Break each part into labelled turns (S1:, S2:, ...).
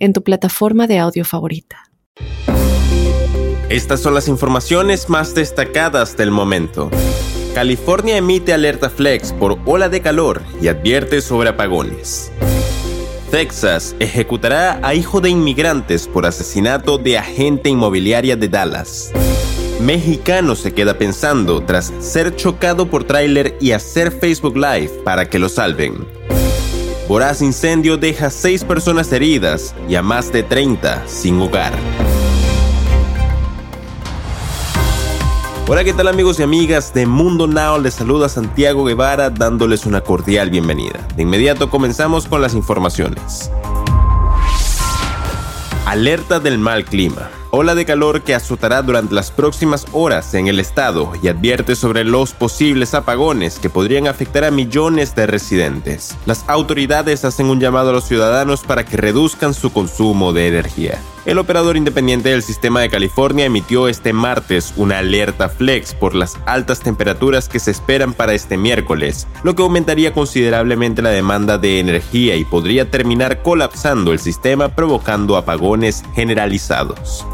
S1: en tu plataforma de audio favorita.
S2: Estas son las informaciones más destacadas del momento. California emite alerta flex por ola de calor y advierte sobre apagones. Texas ejecutará a hijo de inmigrantes por asesinato de agente inmobiliaria de Dallas. Mexicano se queda pensando tras ser chocado por tráiler y hacer Facebook Live para que lo salven. Voraz incendio deja seis personas heridas y a más de 30 sin hogar. Hola, ¿qué tal amigos y amigas de Mundo Now? Les saluda Santiago Guevara dándoles una cordial bienvenida. De inmediato comenzamos con las informaciones. Alerta del mal clima ola de calor que azotará durante las próximas horas en el estado y advierte sobre los posibles apagones que podrían afectar a millones de residentes. Las autoridades hacen un llamado a los ciudadanos para que reduzcan su consumo de energía. El operador independiente del sistema de California emitió este martes una alerta flex por las altas temperaturas que se esperan para este miércoles, lo que aumentaría considerablemente la demanda de energía y podría terminar colapsando el sistema provocando apagones generalizados.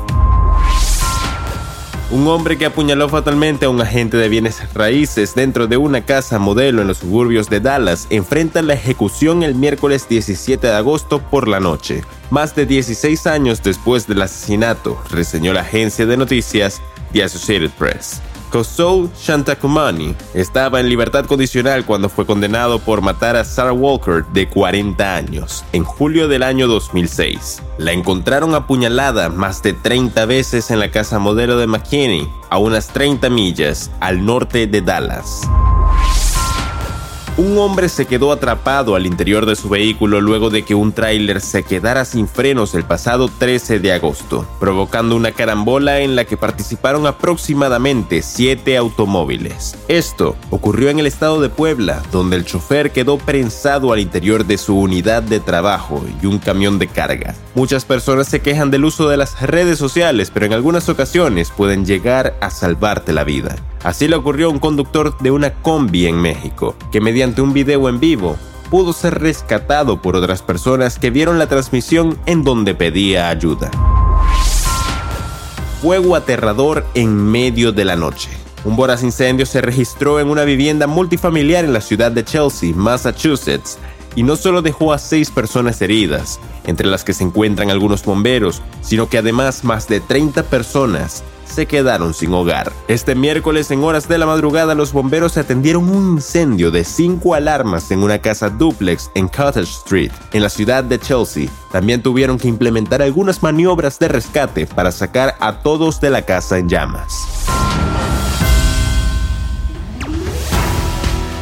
S2: Un hombre que apuñaló fatalmente a un agente de bienes raíces dentro de una casa modelo en los suburbios de Dallas enfrenta la ejecución el miércoles 17 de agosto por la noche. Más de 16 años después del asesinato, reseñó la agencia de noticias The Associated Press. Kosou Shantakumani estaba en libertad condicional cuando fue condenado por matar a Sarah Walker de 40 años en julio del año 2006. La encontraron apuñalada más de 30 veces en la casa modelo de McKinney, a unas 30 millas al norte de Dallas. Un hombre se quedó atrapado al interior de su vehículo luego de que un tráiler se quedara sin frenos el pasado 13 de agosto, provocando una carambola en la que participaron aproximadamente 7 automóviles. Esto ocurrió en el estado de Puebla, donde el chofer quedó prensado al interior de su unidad de trabajo y un camión de carga. Muchas personas se quejan del uso de las redes sociales, pero en algunas ocasiones pueden llegar a salvarte la vida. Así le ocurrió a un conductor de una combi en México, que mediante un video en vivo pudo ser rescatado por otras personas que vieron la transmisión en donde pedía ayuda. Fuego aterrador en medio de la noche. Un voraz incendio se registró en una vivienda multifamiliar en la ciudad de Chelsea, Massachusetts, y no solo dejó a seis personas heridas, entre las que se encuentran algunos bomberos, sino que además más de 30 personas se quedaron sin hogar. Este miércoles en horas de la madrugada los bomberos atendieron un incendio de cinco alarmas en una casa duplex en Cottage Street, en la ciudad de Chelsea. También tuvieron que implementar algunas maniobras de rescate para sacar a todos de la casa en llamas.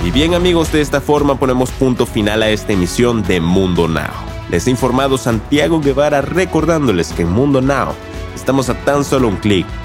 S2: Y bien amigos, de esta forma ponemos punto final a esta emisión de Mundo Now. Les he informado Santiago Guevara recordándoles que en Mundo Now estamos a tan solo un clic